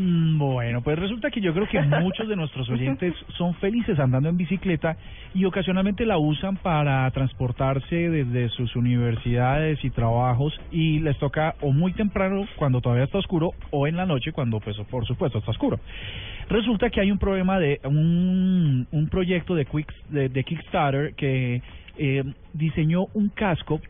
Bueno, pues resulta que yo creo que muchos de nuestros oyentes son felices andando en bicicleta y ocasionalmente la usan para transportarse desde sus universidades y trabajos y les toca o muy temprano cuando todavía está oscuro o en la noche cuando pues por supuesto está oscuro. Resulta que hay un problema de un, un proyecto de, Quick, de, de Kickstarter que eh, diseñó un casco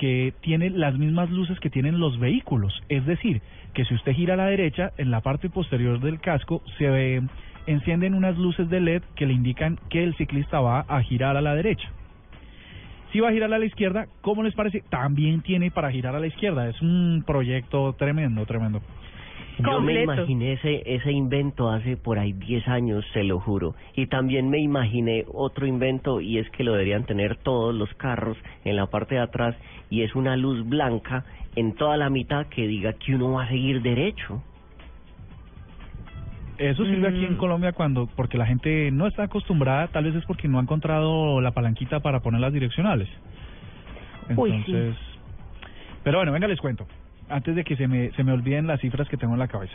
que tiene las mismas luces que tienen los vehículos. Es decir, que si usted gira a la derecha, en la parte posterior del casco se ve- encienden unas luces de LED que le indican que el ciclista va a girar a la derecha. Si va a girar a la izquierda, ¿cómo les parece? También tiene para girar a la izquierda. Es un proyecto tremendo, tremendo. Yo me imaginé ese, ese invento hace por ahí 10 años, se lo juro. Y también me imaginé otro invento y es que lo deberían tener todos los carros en la parte de atrás y es una luz blanca en toda la mitad que diga que uno va a seguir derecho. Eso sirve aquí en Mm. Colombia cuando, porque la gente no está acostumbrada, tal vez es porque no ha encontrado la palanquita para poner las direccionales. Uy, sí. Entonces, pero bueno, venga, les cuento, antes de que se me, se me olviden las cifras que tengo en la cabeza.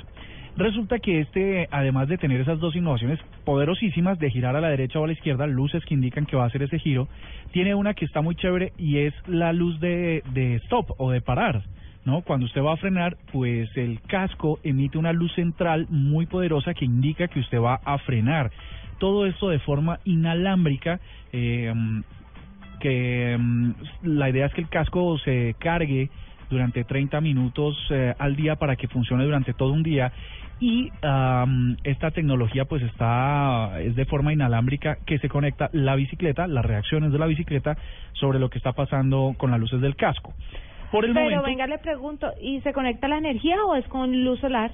Resulta que este, además de tener esas dos innovaciones poderosísimas de girar a la derecha o a la izquierda, luces que indican que va a hacer ese giro, tiene una que está muy chévere y es la luz de, de stop o de parar. ¿no? Cuando usted va a frenar, pues el casco emite una luz central muy poderosa que indica que usted va a frenar. Todo esto de forma inalámbrica, eh, que mm, la idea es que el casco se cargue durante 30 minutos eh, al día para que funcione durante todo un día y am, esta tecnología pues está es de forma inalámbrica que se conecta la bicicleta, las reacciones de la bicicleta sobre lo que está pasando con las luces del casco. Por el Pero momento, venga, le pregunto, ¿y se conecta la energía o es con luz solar?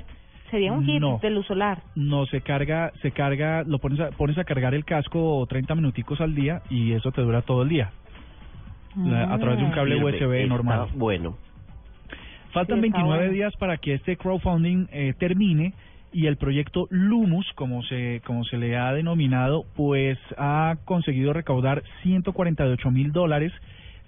Sería un No. de luz solar. No, se carga, se carga, lo pones a, pones a cargar el casco 30 minuticos al día y eso te dura todo el día. A través de un cable Sirve, USB está normal. Bueno, Faltan Sí, está 29 bueno. días para que este crowdfunding eh, termine y el proyecto Lumus, como se, como se le ha denominado, pues ha conseguido recaudar 148 mil dólares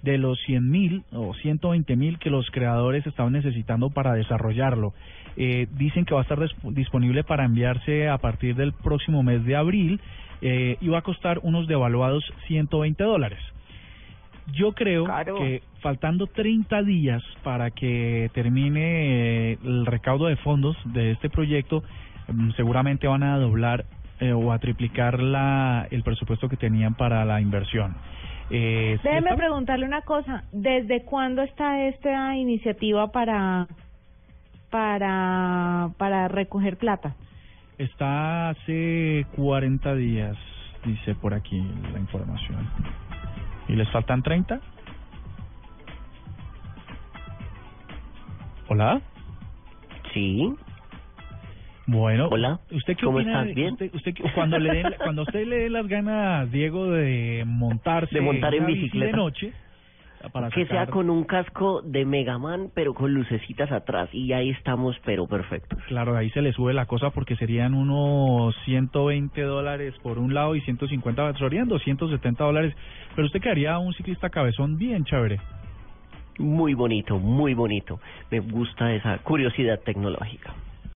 de los 100 mil o 120 mil que los creadores estaban necesitando para desarrollarlo. Eh, dicen que va a estar disponible para enviarse a partir del próximo mes de abril eh, y va a costar unos devaluados 120 dólares. Yo creo que faltando 30 días para que termine eh, el recaudo de fondos de este proyecto, mm, seguramente van a doblar eh, o a triplicar la, el presupuesto que tenían para la inversión. Eh, Déjeme está- preguntarle una cosa, ¿desde cuándo está esta iniciativa para para para recoger plata? Está hace 40 días, dice por aquí la información. ¿Y les faltan 30? Hola. sí. Bueno, Hola, ¿usted qué ¿cómo opina? estás? de- ¿Bien? Usted, usted cuando le den, cuando usted le dé las ganas, Diego, de montarse De montar en bici bicicleta. de noche, para que sea con un casco de Megaman, pero con lucecitas atrás. Y ahí estamos, pero perfectos. Claro, ahí se le sube la cosa porque serían unos 120 dólares por un lado y 150, serían 270 dólares. Pero usted quedaría un ciclista cabezón bien chévere. Muy bonito, muy bonito. Me gusta esa curiosidad tecnológica.